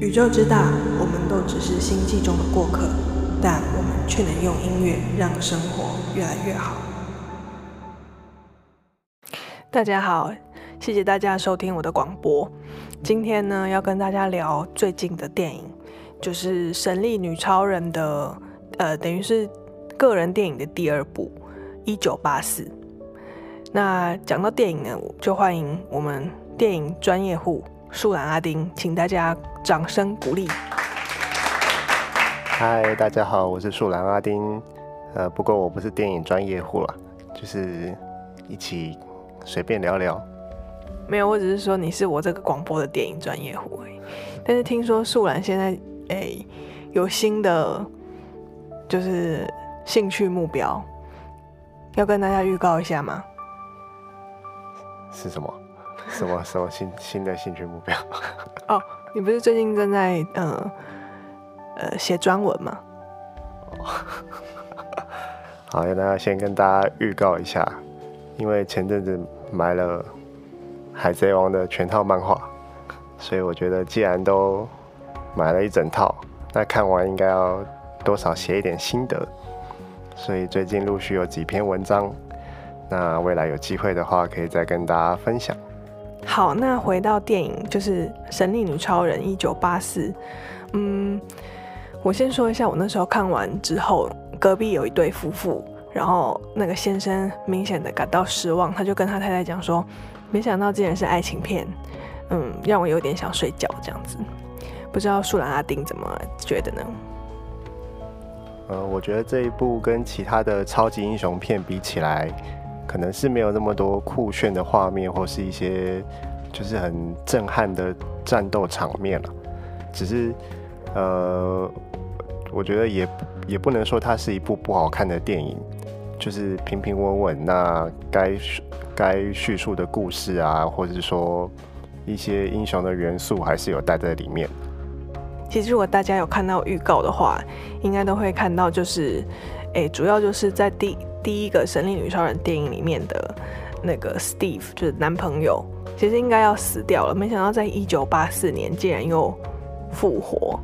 宇宙之大，我们都只是星际中的过客，但我们却能用音乐让生活越来越好。大家好，谢谢大家收听我的广播。今天呢，要跟大家聊最近的电影，就是《神力女超人》的，呃，等于是个人电影的第二部《一九八四》。那讲到电影呢，就欢迎我们电影专业户。树懒阿丁，请大家掌声鼓励。嗨，大家好，我是树懒阿丁。呃，不过我不是电影专业户了，就是一起随便聊聊。没有，我只是说你是我这个广播的电影专业户。但是听说树懒现在诶、有新的就是兴趣目标，要跟大家预告一下吗？是什么？什么什么新新的兴趣目标？哦，你不是最近正在呃呃写专文吗？哦，好，那先跟大家预告一下，因为前阵子买了《海贼王》的全套漫画，所以我觉得既然都买了一整套，那看完应该要多少写一点心得，所以最近陆续有几篇文章，那未来有机会的话，可以再跟大家分享。好，那回到电影，就是《神力女超人》一九八四。嗯，我先说一下，我那时候看完之后，隔壁有一对夫妇，然后那个先生明显的感到失望，他就跟他太太讲说：“没想到竟然是爱情片，嗯，让我有点想睡觉这样子。”不知道树兰阿丁怎么觉得呢？呃，我觉得这一部跟其他的超级英雄片比起来。可能是没有那么多酷炫的画面，或是一些就是很震撼的战斗场面了。只是，呃，我觉得也也不能说它是一部不好看的电影，就是平平稳稳。那该该叙述的故事啊，或者是说一些英雄的元素，还是有带在里面。其实，如果大家有看到预告的话，应该都会看到，就是，诶，主要就是在第。第一个《神力女超人》电影里面的那个 Steve 就是男朋友，其实应该要死掉了，没想到在一九八四年竟然又复活。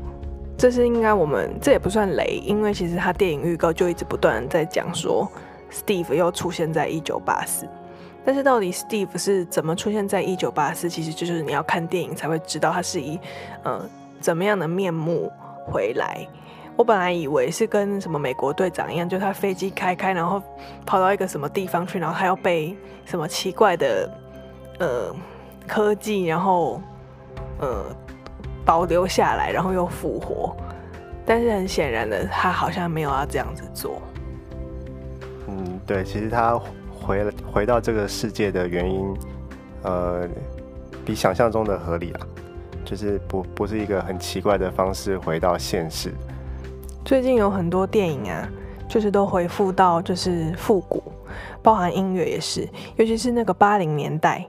这是应该我们这也不算雷，因为其实他电影预告就一直不断在讲说 Steve 又出现在一九八四。但是到底 Steve 是怎么出现在一九八四，其实就是你要看电影才会知道他是以呃怎么样的面目回来。我本来以为是跟什么美国队长一样，就他飞机开开，然后跑到一个什么地方去，然后还要被什么奇怪的呃科技，然后呃保留下来，然后又复活。但是很显然的，他好像没有要这样子做。嗯，对，其实他回回到这个世界的原因，呃，比想象中的合理啊，就是不不是一个很奇怪的方式回到现实。最近有很多电影啊，就是都回复到就是复古，包含音乐也是，尤其是那个八零年代，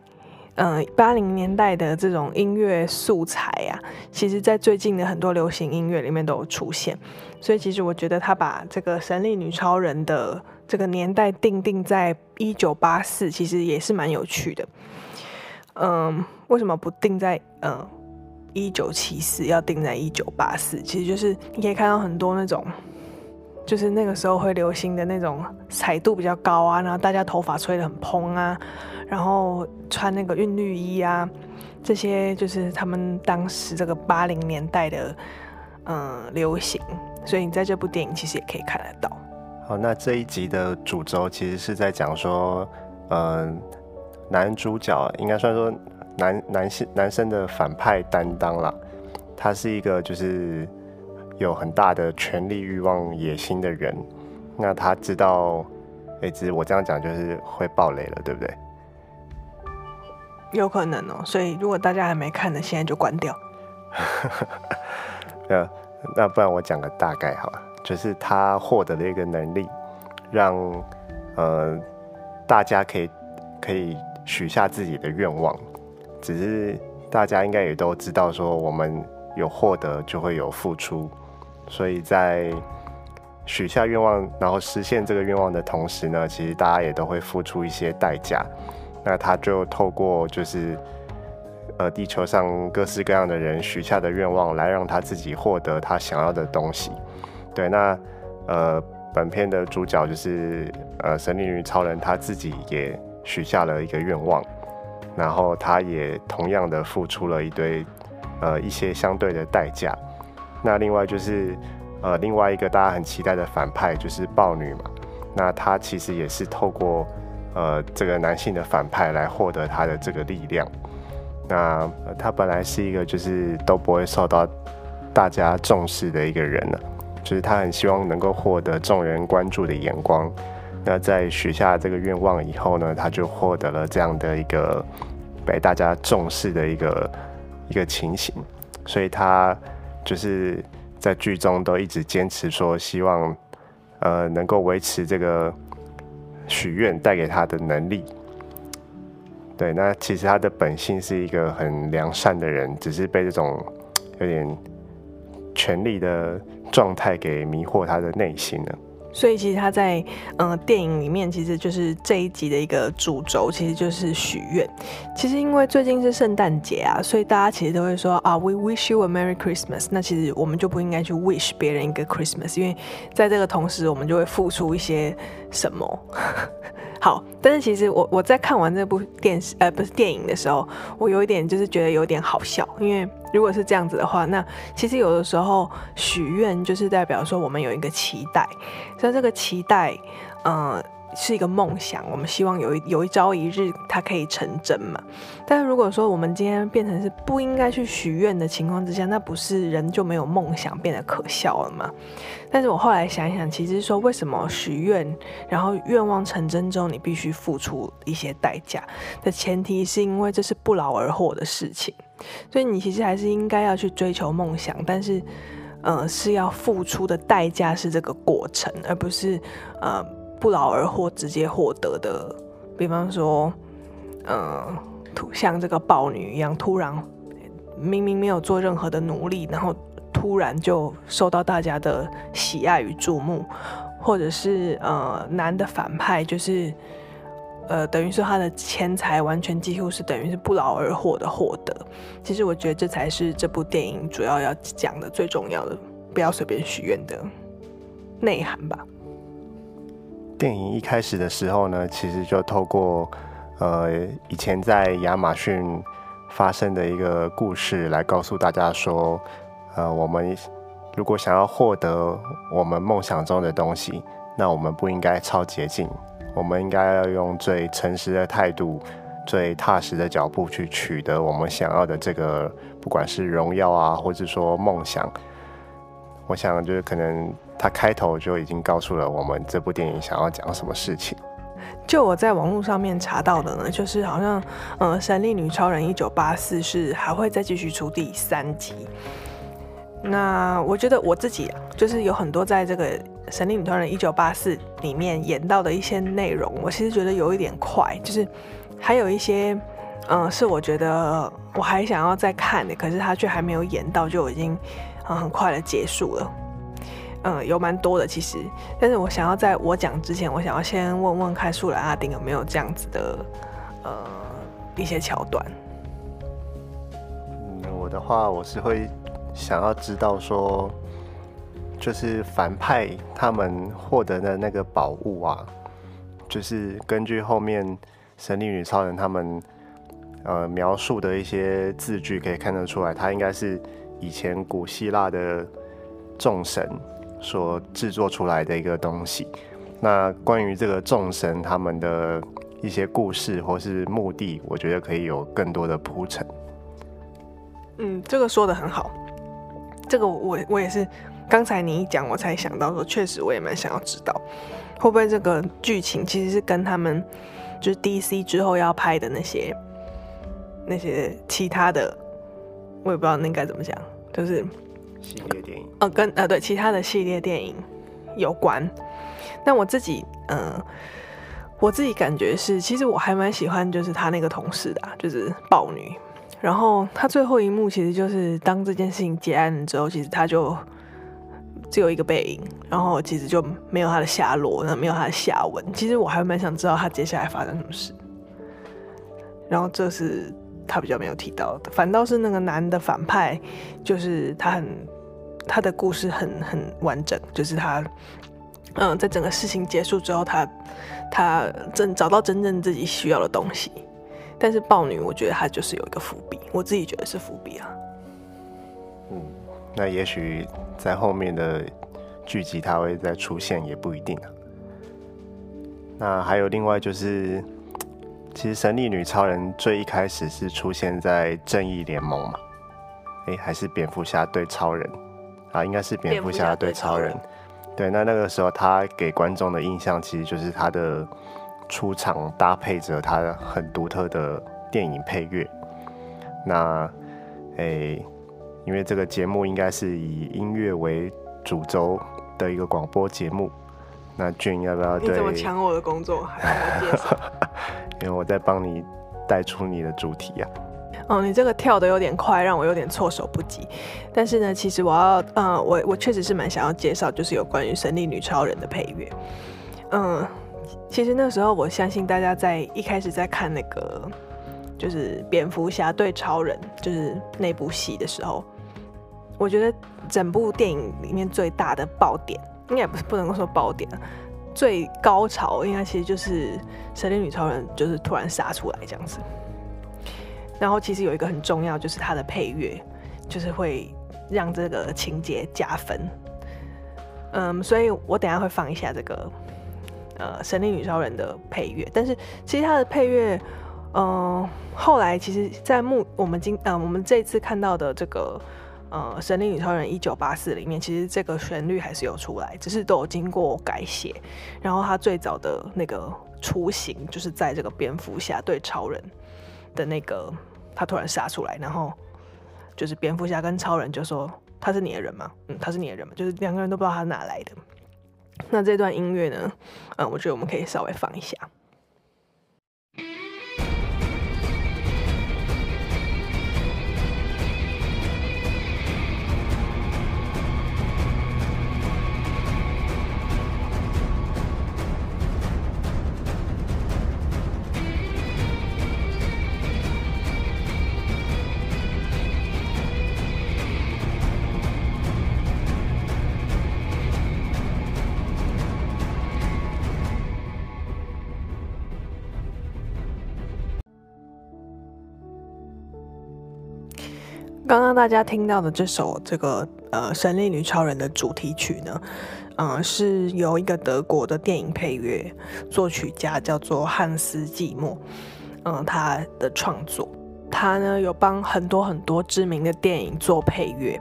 嗯，八零年代的这种音乐素材啊，其实在最近的很多流行音乐里面都有出现。所以其实我觉得他把这个神力女超人的这个年代定定在一九八四，其实也是蛮有趣的。嗯，为什么不定在嗯？一九七四要定在一九八四，其实就是你可以看到很多那种，就是那个时候会流行的那种彩度比较高啊，然后大家头发吹得很蓬啊，然后穿那个韵律衣啊，这些就是他们当时这个八零年代的嗯流行，所以你在这部电影其实也可以看得到。好，那这一集的主轴其实是在讲说，嗯，男主角应该算说。男男性男生的反派担当啦，他是一个就是有很大的权力欲望野心的人。那他知道，哎、欸，只是我这样讲就是会爆雷了，对不对？有可能哦、喔。所以如果大家还没看的，现在就关掉。那那不然我讲个大概好了，就是他获得了一个能力，让呃大家可以可以许下自己的愿望。只是大家应该也都知道，说我们有获得就会有付出，所以在许下愿望，然后实现这个愿望的同时呢，其实大家也都会付出一些代价。那他就透过就是呃地球上各式各样的人许下的愿望，来让他自己获得他想要的东西。对，那呃本片的主角就是呃神力女超人，他自己也许下了一个愿望，然后他也同样的付出了一堆呃一些相对的代价。那另外就是呃另外一个大家很期待的反派就是豹女嘛，那她其实也是透过呃这个男性的反派来获得她的这个力量。那她本来是一个就是都不会受到大家重视的一个人呢，就是她很希望能够获得众人关注的眼光。那在许下这个愿望以后呢，他就获得了这样的一个被大家重视的一个一个情形，所以他。就是在剧中都一直坚持说，希望呃能够维持这个许愿带给他的能力。对，那其实他的本性是一个很良善的人，只是被这种有点权力的状态给迷惑他的内心了。所以其实他在嗯、电影里面，其实就是这一集的一个主轴，其实就是许愿。其实因为最近是圣诞节啊，所以大家其实都会说啊，We wish you a Merry Christmas。那其实我们就不应该去 wish 别人一个 Christmas，因为在这个同时，我们就会付出一些什么。好，但是其实我我在看完这部电视呃不是电影的时候，我有一点就是觉得有点好笑，因为如果是这样子的话，那其实有的时候许愿就是代表说我们有一个期待，所以这个期待，嗯、是一个梦想，我们希望有一有一朝一日它可以成真嘛。但是如果说我们今天变成是不应该去许愿的情况之下，那不是人就没有梦想，变得可笑了吗？但是我后来想一想，其实说为什么许愿，然后愿望成真之后，你必须付出一些代价的前提，是因为这是不劳而获的事情，所以你其实还是应该要去追求梦想，但是呃是要付出的代价是这个过程，而不是呃。不劳而获直接获得的，比方说，呃，像这个豹女一样，突然明明没有做任何的努力，然后突然就受到大家的喜爱与注目，或者是呃，男的反派就是，呃，等于说他的钱财完全几乎是等于是不劳而获的获得。其实我觉得这才是这部电影主要要讲的最重要的，不要随便许愿的内涵吧。电影一开始的时候呢，其实就透过呃以前在亚马逊发生的一个故事来告诉大家说，呃，我们如果想要获得我们梦想中的东西，那我们不应该抄捷径，我们应该要用最诚实的态度、最踏实的脚步去取得我们想要的这个，不管是荣耀啊，或者说梦想。我想就是可能。他开头就已经告诉了我们这部电影想要讲什么事情。就我在网络上面查到的呢，就是好像，呃，《神力女超人一九八四》是还会再继续出第三集。那我觉得我自己，就是有很多在这个《神力女超人一九八四》里面演到的一些内容，我其实觉得有一点快，就是还有一些，嗯、是我觉得我还想要再看的，可是他却还没有演到，就已经，嗯，很快的结束了。嗯，有蛮多的其实，但是我想要在我讲之前，我想要先问问看树懒阿丁有没有这样子的呃一些桥段。嗯，我的话我是会想要知道说，就是反派他们获得的那个宝物啊，就是根据后面神力女超人他们呃描述的一些字句可以看得出来，他应该是以前古希腊的众神。所制作出来的一个东西。那关于这个众神他们的一些故事或是目的，我觉得可以有更多的铺陈。嗯，这个说的很好。这个我我也是，刚才你一讲，我才想到说，确实我也蛮想要知道，会不会这个剧情其实是跟他们就是 DC 之后要拍的那些那些其他的，我也不知道那该怎么讲，就是。系列电影，呃，跟呃对其他的系列电影有关。那我自己，嗯、我自己感觉是，其实我还蛮喜欢，就是他那个同事的、啊，就是豹女。然后他最后一幕，其实就是当这件事情结案之后，其实他就只有一个背影，然后其实就没有他的下落，那没有他的下文。其实我还蛮想知道他接下来发生什么事。然后这是他比较没有提到的，反倒是那个男的反派，就是他很他的故事很很完整，就是他嗯，在整个事情结束之后，他他真找到真正自己需要的东西。但是豹女，我觉得她就是有一个伏笔，我自己觉得是伏笔啊。嗯，那也许在后面的剧集他会再出现，也不一定啊。那还有另外就是，其实神力女超人最一开始是出现在正义联盟嘛？哎、欸，还是蝙蝠侠对超人啊？应该是蝙蝠侠对超人。对，那那个时候他给观众的印象其实就是他的。出场搭配着他很独特的电影配乐，那，诶、欸，因为这个节目应该是以音乐为主轴的一个广播节目，那俊要不要对？你怎么抢我的工作？还要介绍？因为我在帮你带出你的主题呀、哦，你这个跳得有点快，让我有点措手不及。但是呢，其实我要，嗯，我我确实是蛮想要介绍，就是有关于神力女超人的配乐，嗯。其实那时候，我相信大家在一开始在看那个，就是蝙蝠侠对超人，就是那部戏的时候，我觉得整部电影里面最大的爆点，应该不是不能够说爆点，最高潮应该其实就是神力女超人就是突然杀出来这样子。然后其实有一个很重要，就是它的配乐，就是会让这个情节加分。嗯，所以我等下会放一下这个。呃，神力女超人的配乐，但是其实它的配乐，嗯、后来其实，在目我们今呃我们这次看到的这个呃神力女超人一九八四里面，其实这个旋律还是有出来，只是都有经过改写。然后它最早的那个雏形，就是在这个蝙蝠侠对超人的那个，他突然杀出来，然后就是蝙蝠侠跟超人就说他是你的人吗？嗯，他是你的人吗？就是两个人都不知道他哪来的。那这段音乐呢？嗯，我觉得我们可以稍微放一下。刚刚大家听到的这首这个呃《神力女超人》的主题曲呢，嗯、是由一个德国的电影配乐作曲家叫做汉斯季默，嗯、他的创作。他呢有帮很多很多知名的电影做配乐，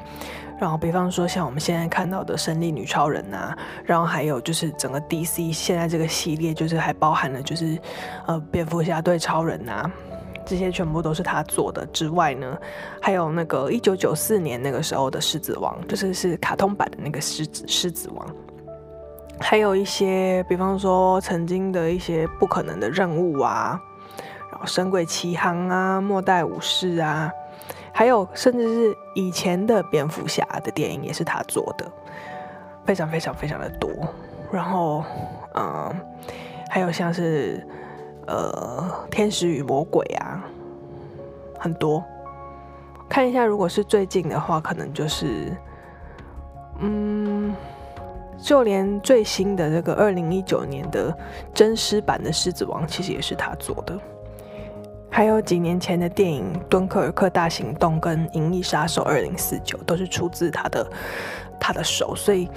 然后比方说像我们现在看到的《神力女超人》啊，然后还有就是整个 DC 现在这个系列，就是还包含了就是呃蝙蝠侠对超人啊。这些全部都是他做的之外呢，还有那个一九九四年那个时候的《狮子王》，就是是卡通版的那个狮子狮子王，还有一些，比方说曾经的一些不可能的任务啊，然后《神鬼奇航》啊，《末代武士》啊，还有甚至是以前的蝙蝠侠的电影也是他做的，非常非常非常的多。然后，嗯，还有像是。呃，天使与魔鬼啊，很多。看一下，如果是最近的话，可能就是，嗯，就连最新的这个二零一九年的真狮版的《狮子王》，其实也是他做的。还有几年前的电影《敦刻尔克大行动》跟《银翼杀手二零四九》，都是出自他的他的手。所以，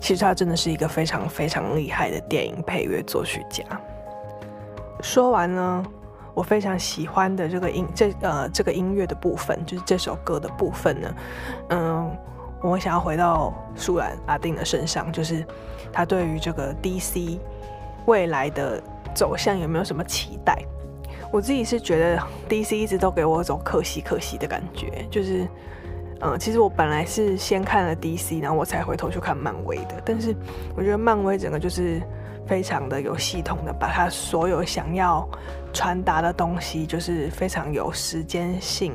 其实他真的是一个非常非常厉害的电影配乐作曲家。说完呢，我非常喜欢的这个音，这呃这个音乐的部分，就是这首歌的部分呢，嗯，我想要回到舒兰阿丁的身上，就是他对于这个 DC 未来的走向有没有什么期待？我自己是觉得 DC 一直都给我一种可惜可惜的感觉，就是嗯，其实我本来是先看了 DC，然后我才回头去看漫威的，但是我觉得漫威整个就是。非常的有系统的，把他所有想要传达的东西，就是非常有时间性，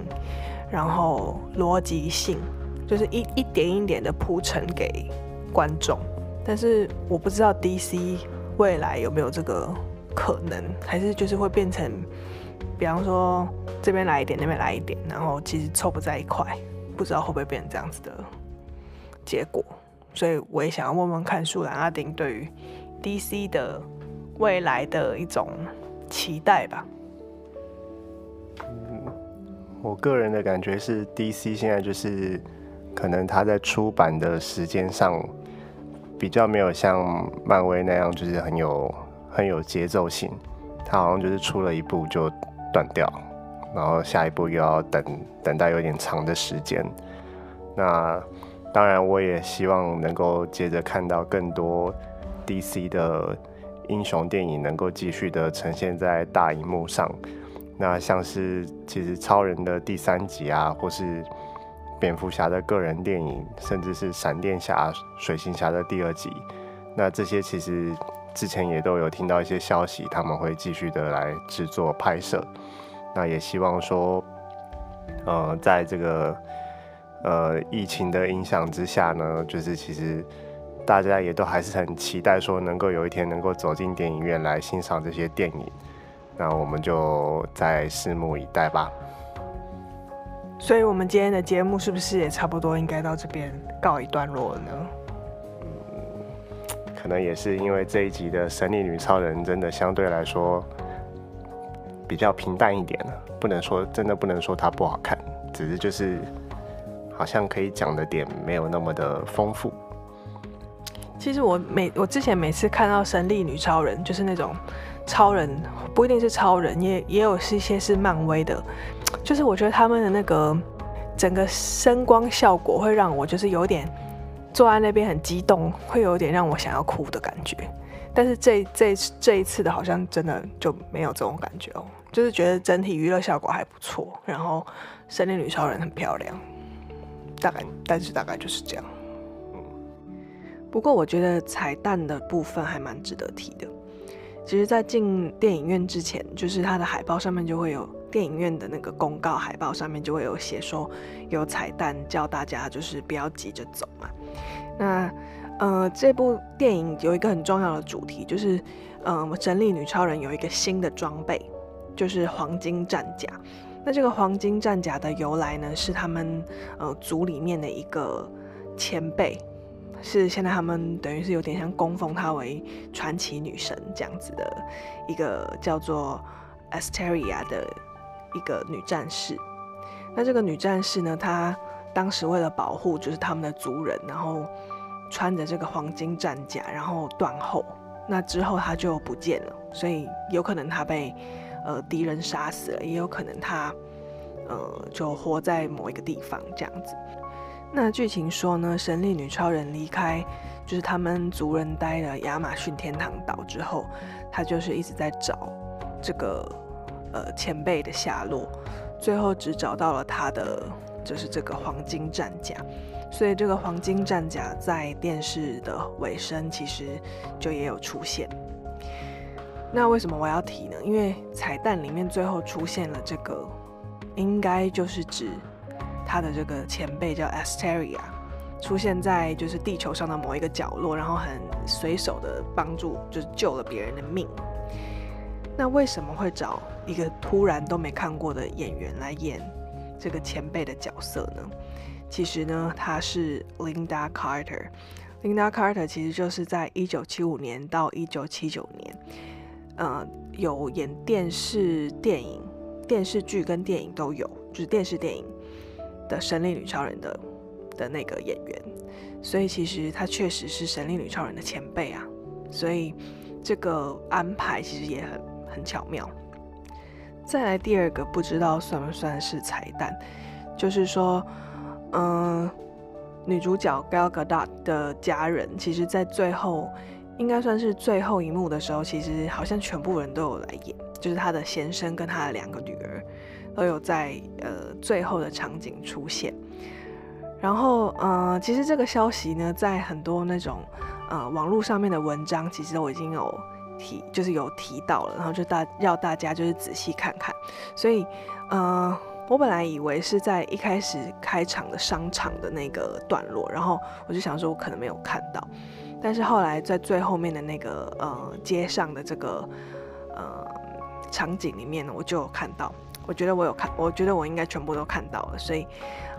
然后逻辑性，就是一一点一点的铺陈给观众。但是我不知道 DC 未来有没有这个可能，还是就是会变成比方说这边来一点，那边来一点，然后其实凑不在一块，不知道会不会变成这样子的结果。所以我也想要问问看，树兰阿丁对于 DC 的未来的一种期待吧。嗯，我个人的感觉是，DC 现在就是可能他在出版的时间上比较没有像漫威那样，就是很有很有节奏性。他好像就是出了一部就断掉，然后下一步又要等等待有点长的时间。那当然，我也希望能够接着看到更多 DC 的英雄电影能够继续的呈现在大荧幕上。那像是其实超人的第三集啊，或是蝙蝠侠的个人电影，甚至是闪电侠、水行侠的第二集，那这些其实之前也都有听到一些消息，他们会继续的来制作拍摄。那也希望说，呃，在这个。呃，疫情的影响之下呢，就是其实大家也都还是很期待说能够有一天能够走进电影院来欣赏这些电影，那我们就再拭目以待吧。所以，我们今天的节目是不是也差不多应该到这边告一段落了呢？嗯，可能也是因为这一集的《神力女超人》真的相对来说比较平淡一点了，不能说真的不能说它不好看，只是就是。好像可以讲的点没有那么的丰富。其实我每我之前每次看到神力女超人，就是那种超人，不一定是超人，也也有是一些是漫威的，就是我觉得他们的那个整个声光效果会让我就是有点坐在那边很激动，会有点让我想要哭的感觉。但是这这这一次的好像真的就没有这种感觉哦，就是觉得整体娱乐效果还不错，然后神力女超人很漂亮。大概，但是大概就是这样。不过我觉得彩蛋的部分还蛮值得提的。其实，在进电影院之前，就是它的海报上面就会有电影院的那个公告，海报上面就会有写说有彩蛋，叫大家就是不要急着走嘛。那呃，这部电影有一个很重要的主题，就是嗯，神力女超人有一个新的装备，就是黄金战甲。那这个黄金战甲的由来呢，是他们呃组里面的一个前辈，是现在他们等于是有点像供奉她为传奇女神这样子的一个叫做 Asteria 的一个女战士。那这个女战士呢，她当时为了保护就是他们的族人，然后穿着这个黄金战甲，然后断后，那之后她就不见了，所以有可能她被。呃，敌人杀死了，也有可能她，呃，就活在某一个地方这样子。那剧情说呢，神力女超人离开，就是他们族人待了亚马逊天堂岛之后，他就是一直在找这个呃前辈的下落，最后只找到了他的，就是这个黄金战甲。所以这个黄金战甲在电视的尾声其实就也有出现。那为什么我要提呢？因为彩蛋里面最后出现了这个，应该就是指他的这个前辈叫 Asteria，出现在就是地球上的某一个角落，然后很随手的帮助，就是救了别人的命。那为什么会找一个突然都没看过的演员来演这个前辈的角色呢？其实呢，他是 Linda Carter。Linda Carter 其实就是在一九七五年到一九七九年。呃，有演电视、电影、电视剧跟电影都有，就是电视电影的神力女超人的的那个演员，所以其实她确实是神力女超人的前辈啊，所以这个安排其实也很很巧妙。再来第二个，不知道算不算是彩蛋，就是说，嗯、女主角 Gal Gadot 的家人，其实在最后。应该算是最后一幕的时候，其实好像全部人都有来演，就是她的先生跟她的两个女儿都有在呃最后的场景出现。然后呃，其实这个消息呢，在很多那种呃网络上面的文章，其实我已经有提，就是有提到了，然后就大要大家就是仔细看看。所以呃，我本来以为是在一开始开场的商场的那个段落，然后我就想说，我可能没有看到。但是后来在最后面的那个呃街上的这个呃场景里面呢，我就有看到。我觉得我有看，我觉得我应该全部都看到了。所以，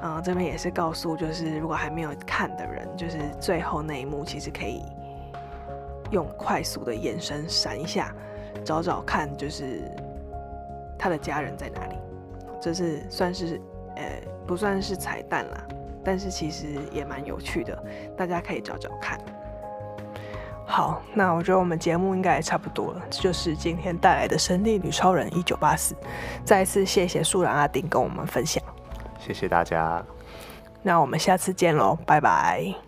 嗯、这边也是告诉，就是如果还没有看的人，就是最后那一幕，其实可以用快速的眼神闪一下，找找看，就是他的家人在哪里。这是算是，呃，不算是彩蛋啦，但是其实也蛮有趣的，大家可以找找看。好，那我觉得我们节目应该也差不多了，这就是今天带来的《神力女超人一九八四》。再一次谢谢树懒阿丁跟我们分享，谢谢大家。那我们下次见喽，拜拜。